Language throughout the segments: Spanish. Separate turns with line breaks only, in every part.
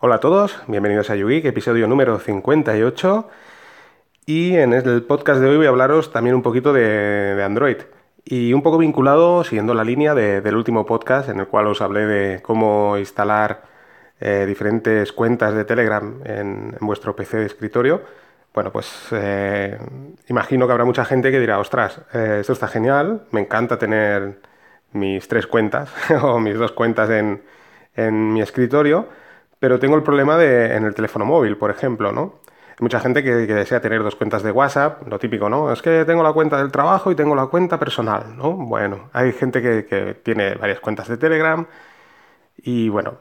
Hola a todos, bienvenidos a YouGeek, episodio número 58. Y en el podcast de hoy voy a hablaros también un poquito de, Android. Y un poco vinculado, siguiendo la línea del último podcast en el cual os hablé de cómo instalar eh, diferentes cuentas de Telegram en, vuestro PC de escritorio. Bueno, pues eh, imagino que habrá mucha gente que dirá, ostras, eh, esto está genial, me encanta tener mis tres cuentas o mis dos cuentas en, en mi escritorio, pero tengo el problema de en el teléfono móvil, por ejemplo, ¿no? Hay mucha gente que, desea tener dos cuentas de WhatsApp, lo típico, ¿no? Es que tengo la cuenta del trabajo y tengo la cuenta personal, ¿no? Bueno, hay gente que, tiene varias cuentas de Telegram y, bueno,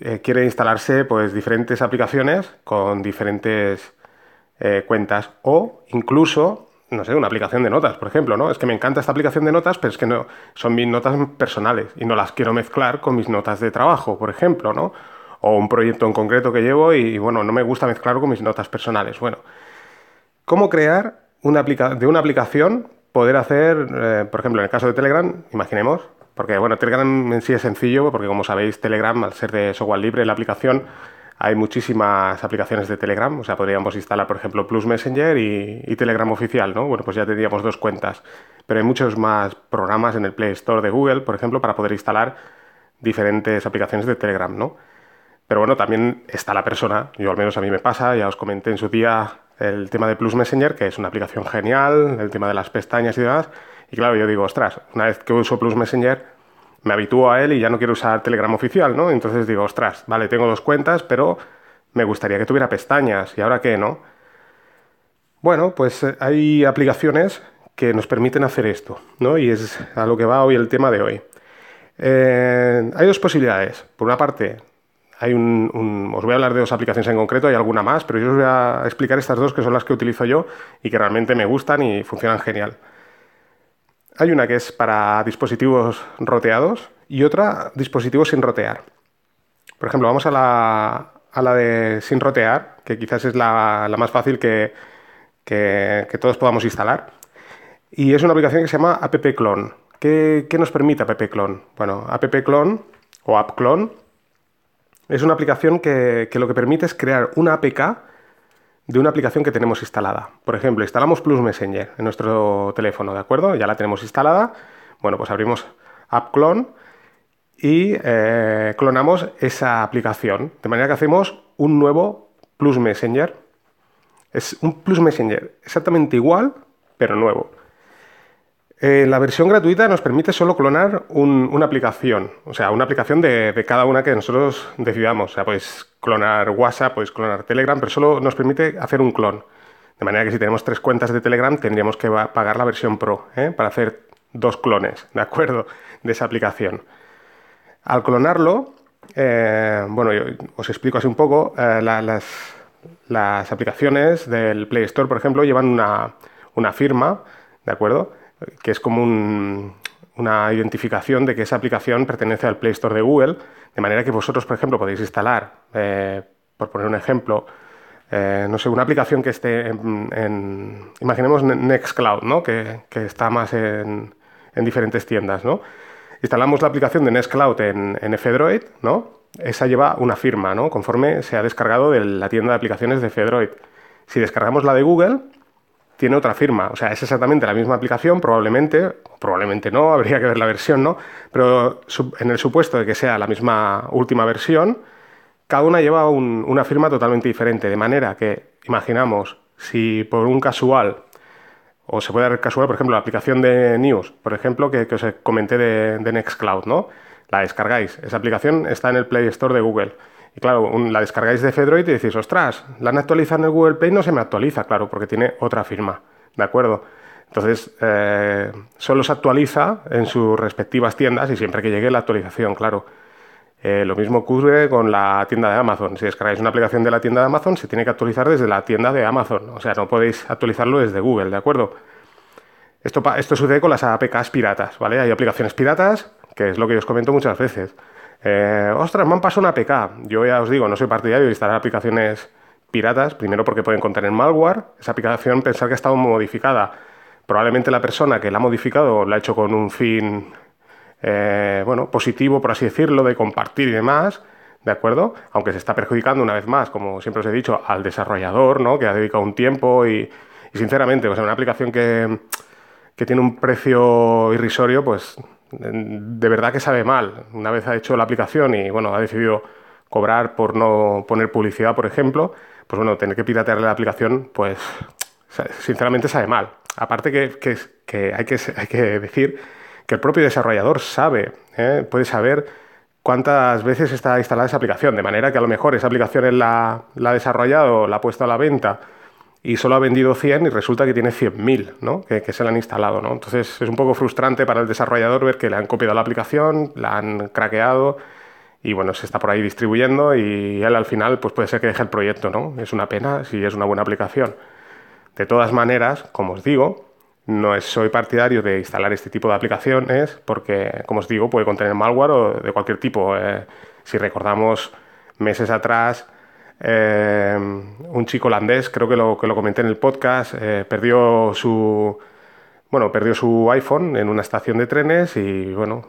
eh, quiere instalarse pues diferentes aplicaciones con diferentes eh, cuentas o incluso no sé, una aplicación de notas, por ejemplo, ¿no? Es que me encanta esta aplicación de notas, pero es que no, son mis notas personales y no las quiero mezclar con mis notas de trabajo, por ejemplo, ¿no? O un proyecto en concreto que llevo y, bueno, no me gusta mezclarlo con mis notas personales. Bueno, ¿cómo crear una de una aplicación poder hacer, eh, por ejemplo, en el caso de Telegram, imaginemos, porque bueno, Telegram en sí es sencillo, porque como sabéis, Telegram, al ser de software libre, la aplicación hay muchísimas aplicaciones de Telegram, o sea, podríamos instalar, por ejemplo, Plus Messenger y, Telegram oficial, ¿no? Bueno, pues ya tendríamos dos cuentas. Pero hay muchos más programas en el Play Store de Google, por ejemplo, para poder instalar diferentes aplicaciones de Telegram, ¿no? Pero bueno, también está la persona, yo al menos a mí me pasa, ya os comenté en su día el tema de Plus Messenger, que es una aplicación genial, el tema de las pestañas y demás. Y claro, yo digo, ostras, una vez que uso Plus Messenger, me habitúo a él y ya no quiero usar Telegram oficial, ¿no? Entonces digo, ostras, vale, tengo dos cuentas, pero me gustaría que tuviera pestañas. ¿Y ahora qué, no? Bueno, pues eh, hay aplicaciones que nos permiten hacer esto, ¿no? Y es a lo que va hoy el tema de hoy. Eh, hay dos posibilidades. Por una parte, hay un, os voy a hablar de dos aplicaciones en concreto, hay alguna más, pero yo os voy a explicar estas dos que son las que utilizo yo y que realmente me gustan y funcionan genial. Hay una que es para dispositivos roteados y otra dispositivos sin rotear. Por ejemplo, vamos a la, a la de sin rotear, que quizás es la, más fácil que, todos podamos instalar. Y es una aplicación que se llama App Clone. ¿Qué, nos permite App Clone? Bueno, App Clone o App Clone es una aplicación que, lo que permite es crear una APK de una aplicación que tenemos instalada. Por ejemplo, instalamos Plus Messenger en nuestro teléfono, ¿de acuerdo? Ya la tenemos instalada. Bueno, pues abrimos AppClone y eh, clonamos esa aplicación. De manera que hacemos un nuevo Plus Messenger. Es un Plus Messenger exactamente igual, pero nuevo. Eh, la versión gratuita nos permite solo clonar una aplicación, o sea, una aplicación de, cada una que nosotros decidamos. O sea, podéis clonar WhatsApp, podéis clonar Telegram, pero solo nos permite hacer un clon. De manera que si tenemos tres cuentas de Telegram, tendríamos que pagar la versión Pro ¿eh? para hacer dos clones, ¿de acuerdo? De esa aplicación. Al clonarlo, eh, bueno, os explico así un poco, las, las, aplicaciones del Play Store, por ejemplo, llevan una firma, ¿de acuerdo? Que es como una identificación de que esa aplicación pertenece al Play Store de Google, de manera que vosotros, por ejemplo, podéis instalar, eh, por poner un ejemplo, eh, no sé, una aplicación que esté en, imaginemos Nextcloud, ¿no? Que, está más en, en, diferentes tiendas, ¿no? Instalamos la aplicación de Nextcloud en, en F-Droid, ¿no? Esa lleva una firma, ¿no? Conforme se ha descargado de la tienda de aplicaciones de F-Droid. Si descargamos la de Google, tiene otra firma. O sea, es exactamente la misma aplicación, probablemente, probablemente no, habría que ver la versión, ¿no? Pero en el supuesto de que sea la misma última versión, cada una lleva una firma totalmente diferente. De manera que, imaginamos, si por un casual, o se puede dar casual, por ejemplo, la aplicación de News, por ejemplo, que, os comenté de, de Nextcloud, ¿no? La descargáis. Esa aplicación está en el Play Store de Google y claro, la descargáis de Fedroid y decís, ostras, la han actualizado en el Google Play, no se me actualiza, claro, porque tiene otra firma, ¿de acuerdo? Entonces, eh, solo se actualiza en sus respectivas tiendas y siempre que llegue la actualización, claro. Eh, lo mismo ocurre con la tienda de Amazon. Si descargáis una aplicación de la tienda de Amazon, se tiene que actualizar desde la tienda de Amazon. O sea, no podéis actualizarlo desde Google, ¿de acuerdo? Esto, esto sucede con las APKs piratas, ¿vale? Hay aplicaciones piratas, que es lo que os comento muchas veces. Eh, ostras, me han pasado una APK. Yo ya os digo, no soy partidario de instalar aplicaciones piratas, primero porque pueden contener malware. Esa aplicación pensar que ha estado modificada. Probablemente la persona que la ha modificado la ha hecho con un fin eh, bueno, positivo, por así decirlo, de compartir y demás. ¿de acuerdo? Aunque se está perjudicando una vez más, como siempre os he dicho, al desarrollador, ¿no? Que ha dedicado un tiempo y, sinceramente, o sea, una aplicación que, que tiene un precio irrisorio, pues de verdad que sabe mal. Una vez ha hecho la aplicación y, bueno, ha decidido cobrar por no poner publicidad, por ejemplo, pues bueno, tener que piratearle la aplicación, pues sinceramente sabe mal. Aparte que, que, hay, que hay que decir que el propio desarrollador sabe, ¿eh? puede saber cuántas veces está instalada esa aplicación, de manera que a lo mejor esa aplicación la, la ha desarrollado, la ha puesto a la venta y solo ha vendido 100 y resulta que tiene 100.000 ¿no? que, que, se la han instalado. ¿no? Entonces es un poco frustrante para el desarrollador ver que le han copiado la aplicación, la han craqueado y bueno, se está por ahí distribuyendo y él al final pues puede ser que deje el proyecto. ¿no? Es una pena si es una buena aplicación. De todas maneras, como os digo, no soy partidario de instalar este tipo de aplicaciones porque, como os digo, puede contener malware o de cualquier tipo. Eh, si recordamos meses atrás, eh, un chico holandés, creo que lo, que lo comenté en el podcast, eh, perdió su bueno, perdió su iPhone en una estación de trenes y bueno,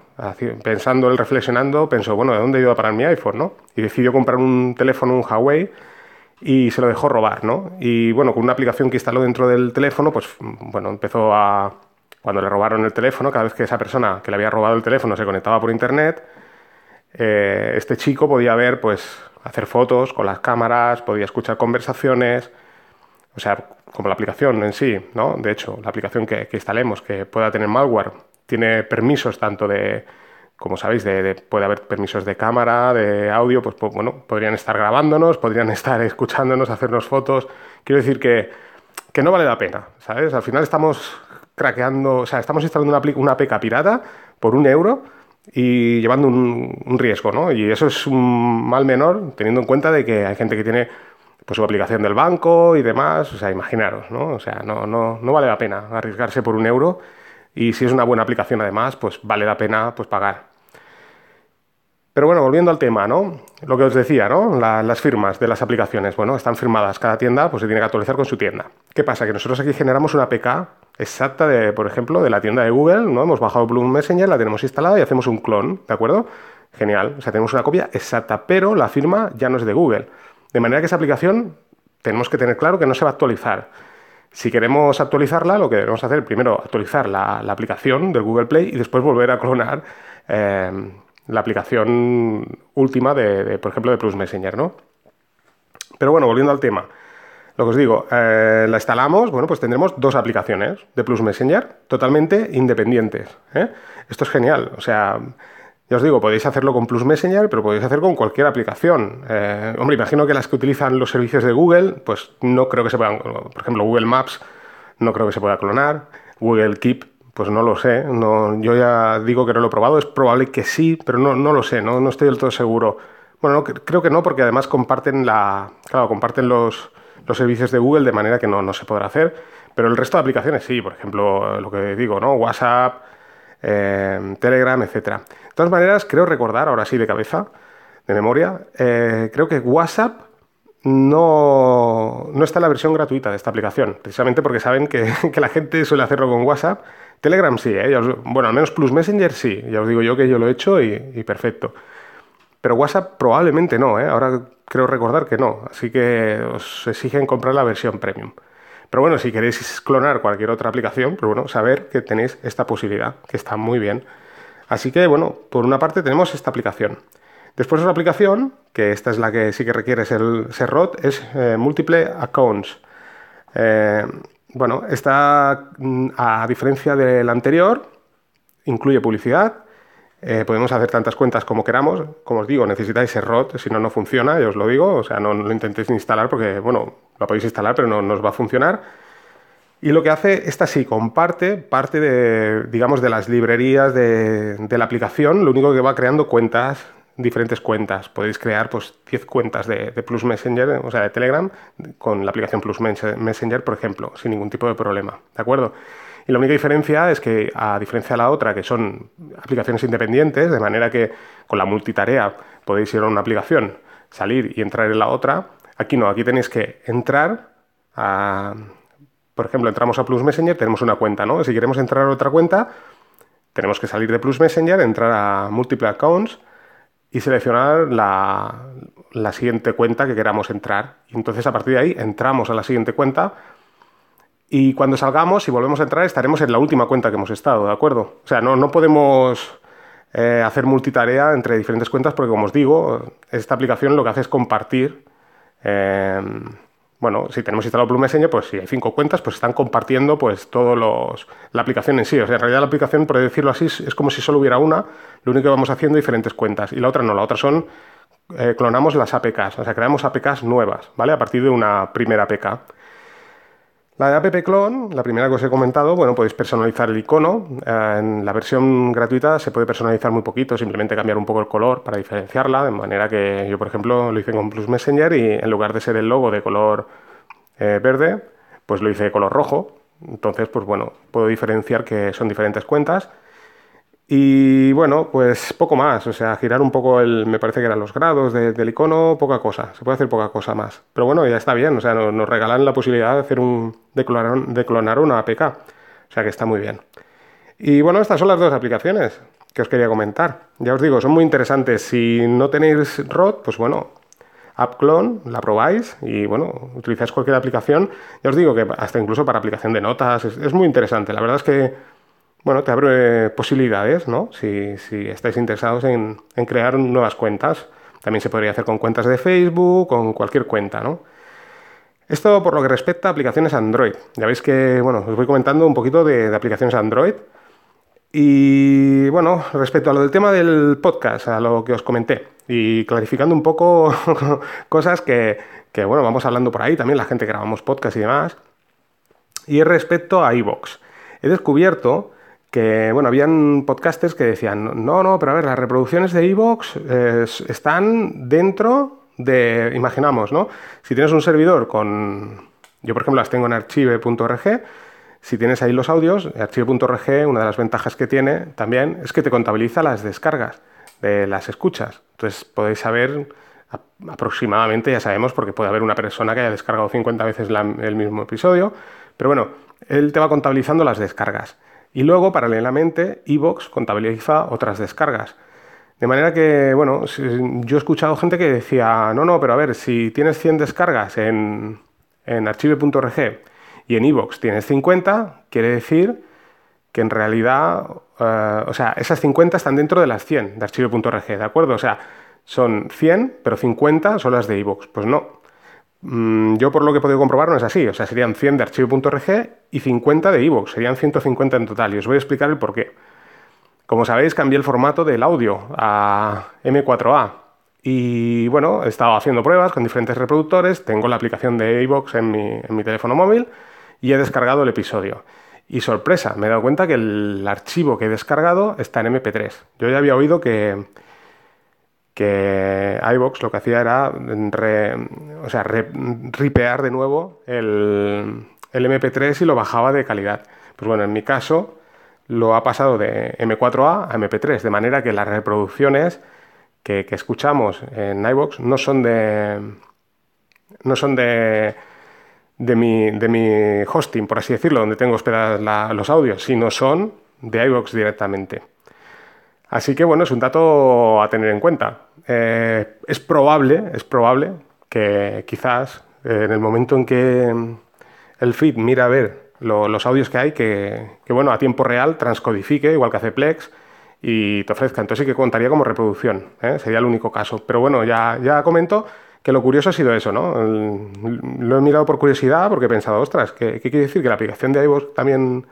pensando, él reflexionando, pensó, bueno, ¿de dónde he ido a parar mi iPhone? ¿no? Y decidió comprar un teléfono, un Huawei, y se lo dejó robar, ¿no? Y bueno, con una aplicación que instaló dentro del teléfono, pues bueno, empezó a... Cuando le robaron el teléfono, cada vez que esa persona que le había robado el teléfono se conectaba por internet, eh, este chico podía ver, pues, hacer fotos con las cámaras, podía escuchar conversaciones, o sea, como la aplicación en sí, ¿no? De hecho, la aplicación que, que instalemos, que pueda tener malware, tiene permisos tanto de como sabéis, de, puede haber permisos de cámara, de audio, pues, pues, bueno, podrían estar grabándonos, podrían estar escuchándonos, hacernos fotos. Quiero decir que, que no vale la pena, ¿sabes? Al final estamos craqueando, o sea, estamos instalando una, una APK pirata por un euro y llevando un, un, riesgo, ¿no? Y eso es un mal menor, teniendo en cuenta de que hay gente que tiene pues, su aplicación del banco y demás, o sea, imaginaros, ¿no? O sea, no, no, no vale la pena arriesgarse por un euro y si es una buena aplicación además, pues vale la pena pues pagar. Pero bueno, volviendo al tema, ¿no? Lo que os decía, ¿no? las firmas de las aplicaciones, bueno, están firmadas. Cada tienda pues se tiene que actualizar con su tienda. ¿Qué pasa? Que nosotros aquí generamos una APK exacta de, por ejemplo, de la tienda de Google, ¿no? Hemos bajado Bloom Messenger, la tenemos instalada y hacemos un clon, ¿de acuerdo? Genial. O sea, tenemos una copia exacta, pero la firma ya no es de Google. De manera que esa aplicación tenemos que tener claro que no se va a actualizar. Si queremos actualizarla, lo que debemos hacer primero actualizar la, aplicación del Google Play y después volver a clonar eh, la aplicación última de, por ejemplo, de Plus Messenger, ¿no? Pero bueno, volviendo al tema. Lo que os digo, eh, la instalamos, bueno, pues tendremos dos aplicaciones de Plus Messenger totalmente independientes. ¿eh? Esto es genial. O sea, ya os digo, podéis hacerlo con Plus Messenger, pero podéis hacer con cualquier aplicación. Eh, hombre, imagino que las que utilizan los servicios de Google, pues no creo que se puedan, por ejemplo, Google Maps, no creo que se pueda clonar. Google Keep pues no lo sé. No, yo ya digo que no lo he probado. Es probable que sí, pero no, no lo sé. No, no estoy del todo seguro. Bueno, creo que no, porque además comparten la. Claro, comparten los, los servicios de Google de manera que no, no, se podrá hacer. Pero el resto de aplicaciones sí, por ejemplo, lo que digo, ¿no? WhatsApp, eh, Telegram, etcétera. De todas maneras, creo recordar, ahora sí de cabeza, de memoria, eh, creo que WhatsApp no, no, está en la versión gratuita de esta aplicación, precisamente porque saben que, que la gente suele hacerlo con WhatsApp Telegram sí, ¿eh? bueno, al menos Plus Messenger sí, ya os digo yo que yo lo he hecho y, perfecto. Pero WhatsApp probablemente no, ¿eh? ahora creo recordar que no, así que os exigen comprar la versión premium. Pero bueno, si queréis clonar cualquier otra aplicación, pues bueno, saber que tenéis esta posibilidad, que está muy bien. Así que bueno, por una parte tenemos esta aplicación. Después otra aplicación, que esta es la que sí que requiere ser, ser ROT, es eh, Multiple Accounts. Eh, bueno, esta, mm, a diferencia del anterior, incluye publicidad. Eh, podemos hacer tantas cuentas como queramos. Como os digo, necesitáis ROT, si no, no funciona, ya os lo digo. O sea, no, lo intentéis instalar porque, bueno, lo podéis instalar, pero no, nos va a funcionar. Y lo que hace, esta sí, comparte parte de, digamos, de las librerías de, de la aplicación. Lo único que va creando cuentas diferentes cuentas. Podéis crear pues 10 cuentas de, Plus Messenger, o sea, de Telegram, con la aplicación Plus Messenger, por ejemplo, sin ningún tipo de problema. ¿De acuerdo? Y la única diferencia es que, a diferencia de la otra, que son aplicaciones independientes, de manera que con la multitarea podéis ir a una aplicación, salir y entrar en la otra, aquí no, aquí tenéis que entrar. Por ejemplo, entramos a Plus Messenger, tenemos una cuenta, ¿no? Si queremos entrar a otra cuenta, tenemos que salir de Plus Messenger, entrar a Multiple Accounts, y seleccionar la siguiente cuenta que queramos entrar. Y entonces a partir de ahí entramos a la siguiente cuenta y cuando salgamos y volvemos a entrar estaremos en la última cuenta que hemos estado, ¿de acuerdo? O sea, no, no podemos eh, hacer multitarea entre diferentes cuentas porque, como os digo, esta aplicación lo que hace es compartir. Eh, bueno, si tenemos instalado Blue Messenger, pues si hay cinco cuentas, pues están compartiendo pues todos los la aplicación en sí. O sea, en realidad la aplicación, por decirlo así, es como si solo hubiera una. Lo único que vamos haciendo diferentes cuentas y la otra no. La otra son eh, clonamos las APKs, o sea, creamos APKs nuevas, ¿vale? A partir de una primera APK. La de app clone, la primera que os he comentado, bueno, podéis personalizar el icono. Eh, en la versión gratuita se puede personalizar muy poquito, simplemente cambiar un poco el color para diferenciarla, de manera que yo, por ejemplo, lo hice con Plus Messenger y en lugar de ser el logo de color eh, verde, pues lo hice de color rojo. Entonces, pues bueno, puedo diferenciar que son diferentes cuentas y bueno, pues poco más, o sea, girar un poco el, me parece que eran los grados del icono, poca cosa, se puede hacer poca cosa más. Pero bueno, ya está bien, o sea, nos, regalan la posibilidad de hacer un, de clonar, una APK, o sea que está muy bien. Y bueno, estas son las dos aplicaciones que os quería comentar. Ya os digo, son muy interesantes. Si no tenéis ROT, pues bueno, AppClone, la probáis y bueno, utilizáis cualquier aplicación. Ya os digo que hasta incluso para aplicación de notas, es muy interesante. La verdad es que bueno, te abre posibilidades, ¿no? Si, estáis interesados en, crear nuevas cuentas. También se podría hacer con cuentas de Facebook, con cualquier cuenta, ¿no? Esto por lo que respecta a aplicaciones Android. Ya veis que, bueno, os voy comentando un poquito de, aplicaciones Android. Y bueno, respecto a lo del tema del podcast, a lo que os comenté, y clarificando un poco cosas que, que, bueno, vamos hablando por ahí, también la gente que grabamos podcast y demás. Y respecto a iVoox, he descubierto que, bueno, habían podcasters que decían, no, no, pero a ver, las reproducciones de Evox están dentro de, imaginamos, ¿no? Si tienes un servidor con, yo por ejemplo las tengo en archive.org, si tienes ahí los audios, archive.org, una de las ventajas que tiene también es que te contabiliza las descargas de las escuchas. Entonces podéis saber aproximadamente, ya sabemos, porque puede haber una persona que haya descargado 50 veces el mismo episodio, pero bueno, él te va contabilizando las descargas. Y luego, paralelamente, Evox contabiliza otras descargas. De manera que, bueno, yo he escuchado gente que decía, no, no, pero a ver, si tienes 100 descargas en, en archive.org y en Evox tienes 50, quiere decir que en realidad, eh, o sea, esas 50 están dentro de las 100 de archive.org, ¿de acuerdo? O sea, son 100, pero 50 son las de Evox. Pues no, Mm, yo por lo que he podido comprobar no es así, o sea, serían 100 de archivo.org y 50 de iVoox, serían 150 en total y os voy a explicar el por qué. Como sabéis, cambié el formato del audio a M4A y bueno, he estado haciendo pruebas con diferentes reproductores, tengo la aplicación de iVoox en mi, teléfono móvil y he descargado el episodio. Y sorpresa, me he dado cuenta que el archivo que he descargado está en MP3. Yo ya había oído que que iVox lo que hacía era o sea, ripear de nuevo el, MP3 y lo bajaba de calidad. Pues bueno, en mi caso lo ha pasado de M4A a MP3, de manera que las reproducciones que, escuchamos en iVox no son de. no son de. De mi, de mi hosting, por así decirlo, donde tengo hospedados los audios, sino son de iVox directamente. Así que bueno, es un dato a tener en cuenta. Eh, es probable, es probable que quizás eh, en el momento en que el feed mira a ver los audios que hay, que, bueno, a tiempo real transcodifique, igual que hace Plex, y te ofrezca. Entonces sí que contaría como reproducción, ¿eh? sería el único caso. Pero bueno, ya, ya comento que lo curioso ha sido eso, ¿no? Lo he mirado por curiosidad porque he pensado, ostras, ¿qué, quiere decir? Que la aplicación de iVoox también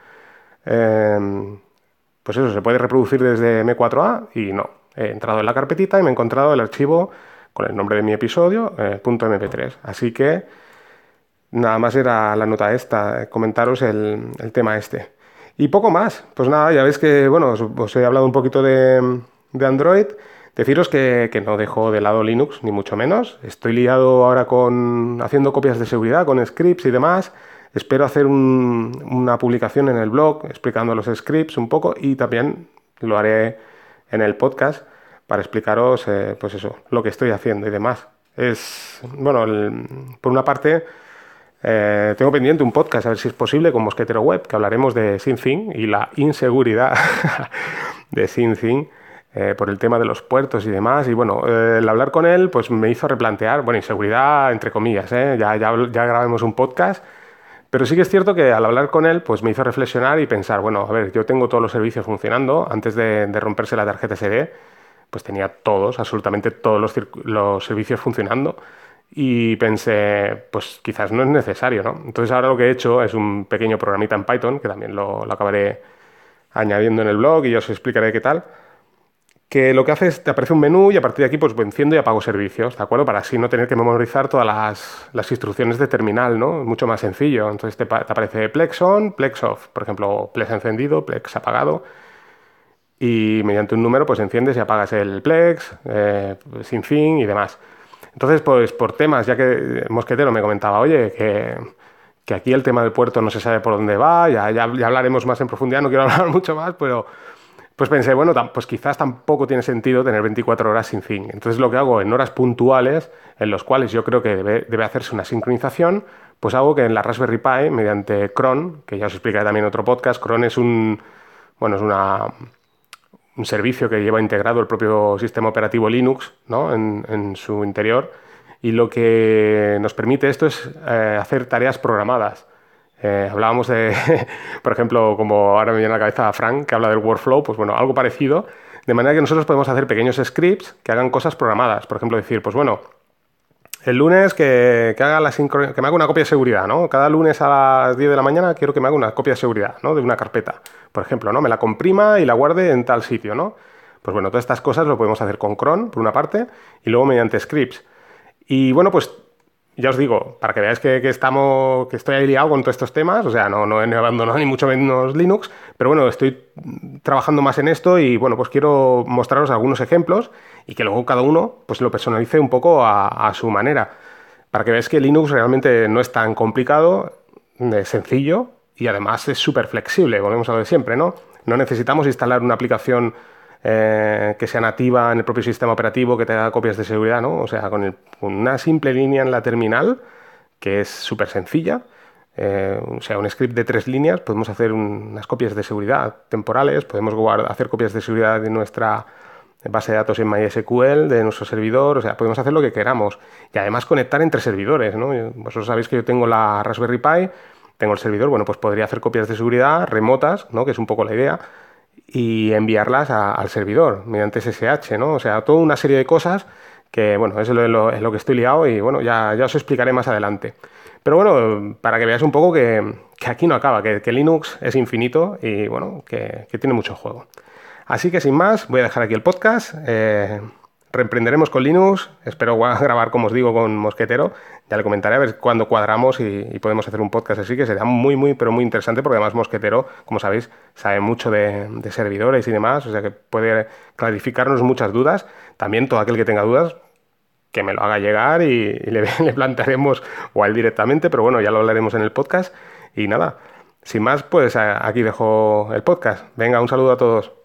pues eso, se puede reproducir desde M4A y no. He entrado en la carpetita y me he encontrado el archivo con el nombre de mi episodio, eh, .mp3. Así que nada más era la nota esta, comentaros el, tema este. Y poco más. Pues nada, ya veis que, bueno, os, he hablado un poquito de, Android. Deciros que, que, no dejo de lado Linux, ni mucho menos. Estoy liado ahora con haciendo copias de seguridad, con scripts y demás. Espero hacer una publicación en el blog explicando los scripts un poco y también lo haré en el podcast para explicaros, eh, pues eso, lo que estoy haciendo y demás. Es, bueno, por una parte, eh, tengo pendiente un podcast, a ver si es posible, con Mosquetero Web, que hablaremos de SynthIn y la inseguridad de SynthIn eh, por el tema de los puertos y demás. Y bueno, eh, el hablar con él pues me hizo replantear, bueno, inseguridad entre comillas, ¿eh? ya, ya, ya grabemos un podcast. Pero sí que es cierto que al hablar con él, pues me hizo reflexionar y pensar, bueno, a ver, yo tengo todos los servicios funcionando. Antes de, romperse la tarjeta SD, pues tenía todos, absolutamente todos los, los, servicios funcionando. Y pensé, pues quizás no es necesario, ¿no? Entonces ahora lo que he hecho es un pequeño programita en Python, que también lo, lo acabaré añadiendo en el blog y yo os explicaré qué tal que lo que hace es te aparece un menú y a partir de aquí pues enciendo y apago servicios, ¿de acuerdo? Para así no tener que memorizar todas las, instrucciones de terminal, ¿no? Mucho más sencillo. Entonces te, aparece Plex on, Plex off, por ejemplo, Plex encendido, Plex apagado. Y mediante un número pues enciendes y apagas el Plex, eh, sin fin y demás. Entonces, pues por temas, ya que Mosquetero me comentaba, oye, que, aquí el tema del puerto no se sabe por dónde va, ya, ya, ya hablaremos más en profundidad, no quiero hablar mucho más, pero pues pensé, bueno, pues quizás tampoco tiene sentido tener 24 horas sin fin. Entonces lo que hago en horas puntuales, en los cuales yo creo que debe, hacerse una sincronización, pues hago que en la Raspberry Pi, mediante cron, que ya os explicaré también en otro podcast, cron es un, bueno, es una, un servicio que lleva integrado el propio sistema operativo Linux ¿no? en, su interior, y lo que nos permite esto es eh, hacer tareas programadas. Eh, hablábamos de, por ejemplo, como ahora me viene a la cabeza Frank, que habla del workflow, pues bueno, algo parecido, de manera que nosotros podemos hacer pequeños scripts que hagan cosas programadas. Por ejemplo, decir, pues bueno, el lunes que, haga la que me haga una copia de seguridad, ¿no? Cada lunes a las 10 de la mañana quiero que me haga una copia de seguridad, ¿no? De una carpeta, por ejemplo, ¿no? Me la comprima y la guarde en tal sitio, ¿no? Pues bueno, todas estas cosas lo podemos hacer con cron, por una parte, y luego mediante scripts. Y bueno, pues ya os digo, para que veáis que, estamos, que estoy ahí liado con todos estos temas, o sea, no, no he abandonado ni mucho menos Linux, pero bueno, estoy trabajando más en esto y bueno, pues quiero mostraros algunos ejemplos y que luego cada uno pues lo personalice un poco a, su manera, para que veáis que Linux realmente no es tan complicado, es sencillo y además es súper flexible, volvemos a lo de siempre, ¿no? No necesitamos instalar una aplicación eh, que sea nativa en el propio sistema operativo, que te haga copias de seguridad, ¿no? O sea, con, una simple línea en la terminal, que es súper sencilla, eh, o sea, un script de tres líneas, podemos hacer unas copias de seguridad temporales, podemos hacer copias de seguridad de nuestra base de datos en MySQL, de nuestro servidor, o sea, podemos hacer lo que queramos. Y además conectar entre servidores, ¿no? Vosotros sabéis que yo tengo la Raspberry Pi, tengo el servidor, bueno, pues podría hacer copias de seguridad remotas, ¿no? Que es un poco la idea y enviarlas al servidor mediante SSH, ¿no? O sea, toda una serie de cosas que, bueno, eso es lo, es lo que estoy liado y, bueno, ya, ya, os explicaré más adelante. Pero bueno, para que veáis un poco que, que aquí no acaba, que, que, Linux es infinito y, bueno, que, que, tiene mucho juego. Así que sin más, voy a dejar aquí el podcast. Eh, reemprenderemos con Linux. Espero grabar, como os digo, con Mosquetero. Ya le comentaré a ver cuándo cuadramos y, podemos hacer un podcast así, que será muy, muy, pero muy interesante, porque además Mosquetero, como sabéis, sabe mucho de, servidores y demás, o sea que puede clarificarnos muchas dudas. También todo aquel que tenga dudas, que me lo haga llegar y, le, le, plantearemos o a él directamente, pero bueno, ya lo hablaremos en el podcast. Y nada, sin más, pues aquí dejo el podcast. Venga, un saludo a todos.